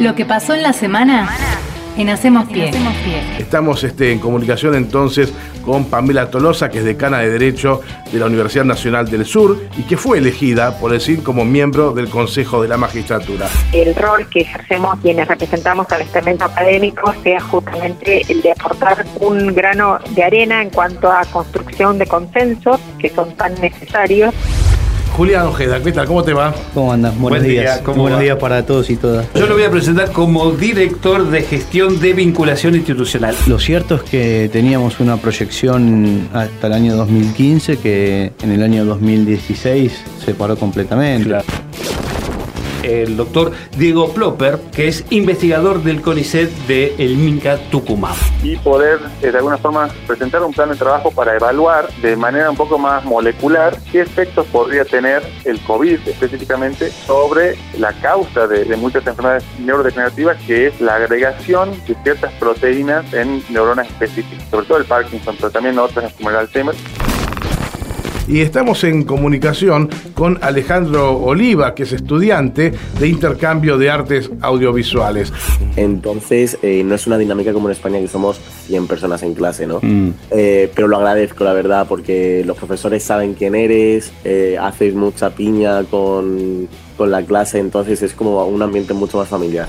Lo que pasó en la semana en Hacemos Pie. Estamos este, en comunicación entonces con Pamela Tolosa, que es decana de Derecho de la Universidad Nacional del Sur y que fue elegida por el CIN como miembro del Consejo de la Magistratura. El rol que ejercemos quienes representamos al estamento académico sea justamente el de aportar un grano de arena en cuanto a construcción de consensos que son tan necesarios. Julián Ojeda, ¿qué tal? ¿Cómo te va? ¿Cómo andas? Buenos Buen día, días. ¿cómo Buenos va? días para todos y todas. Yo lo voy a presentar como director de gestión de vinculación institucional. Lo cierto es que teníamos una proyección hasta el año 2015 que en el año 2016 se paró completamente. El doctor Diego Plopper, que es investigador del CONICET de el Minca Tucumán. y poder eh, de alguna forma presentar un plan de trabajo para evaluar de manera un poco más molecular qué efectos podría tener el COVID específicamente sobre la causa de, de muchas enfermedades neurodegenerativas que es la agregación de ciertas proteínas en neuronas específicas, sobre todo el Parkinson, pero también otras como el Alzheimer. Y estamos en comunicación con Alejandro Oliva, que es estudiante de intercambio de artes audiovisuales. Entonces, eh, no es una dinámica como en España que somos 100 personas en clase, ¿no? Mm. Eh, pero lo agradezco, la verdad, porque los profesores saben quién eres, eh, haces mucha piña con, con la clase, entonces es como un ambiente mucho más familiar.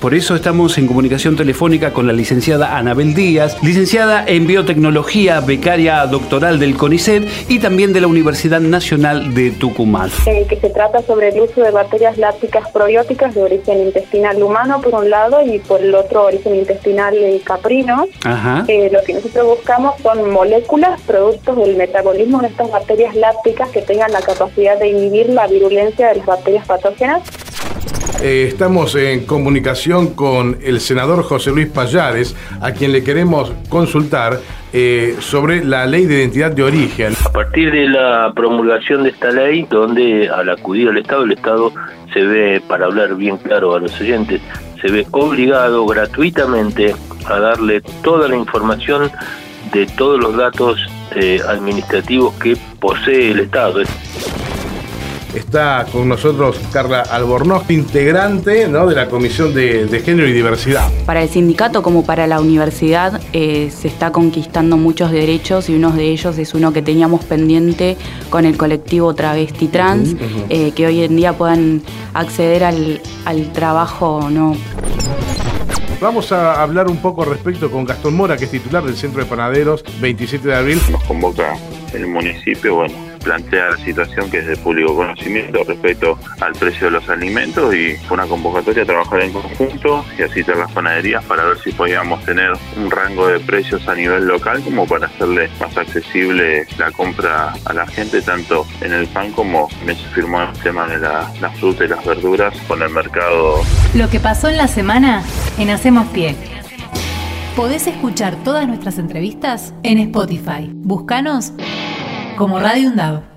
Por eso estamos en comunicación telefónica con la licenciada Anabel Díaz, licenciada en biotecnología, becaria doctoral del CONICET y también de la Universidad Nacional de Tucumán. eh, que se trata sobre el uso de bacterias lácticas probióticas de origen intestinal humano por un lado y por el otro origen intestinal caprino. Ajá. Eh, lo que nosotros buscamos son moléculas, productos del metabolismo de estas bacterias lácticas que tengan la capacidad de inhibir la virulencia de las bacterias patógenas. Eh, estamos en comunicación con el senador José Luis Payares, a quien le queremos consultar eh, sobre la ley de identidad de origen. A partir de la promulgación de esta ley, donde al acudir al Estado, el Estado se ve, para hablar bien claro a los oyentes, se ve obligado gratuitamente a darle toda la información de todos los datos eh, administrativos que posee el Estado. Está con nosotros Carla Albornoz, integrante ¿no? de la Comisión de, de Género y Diversidad. Para el sindicato como para la universidad eh, se está conquistando muchos derechos y uno de ellos es uno que teníamos pendiente con el colectivo travesti trans, eh, que hoy en día puedan acceder al, al trabajo no Vamos a hablar un poco respecto con Gastón Mora, que es titular del Centro de Panaderos 27 de abril. Nos convoca el municipio, bueno, plantea la situación que es de público conocimiento respecto al precio de los alimentos y fue una convocatoria a trabajar en conjunto y así las panaderías para ver si podíamos tener un rango de precios a nivel local como para hacerle más accesible la compra a la gente tanto en el pan como se firmó el tema de la, la fruta y las verduras con el mercado Lo que pasó en la semana en Hacemos Pie. Podés escuchar todas nuestras entrevistas en Spotify. Búscanos como Radio UNDAV.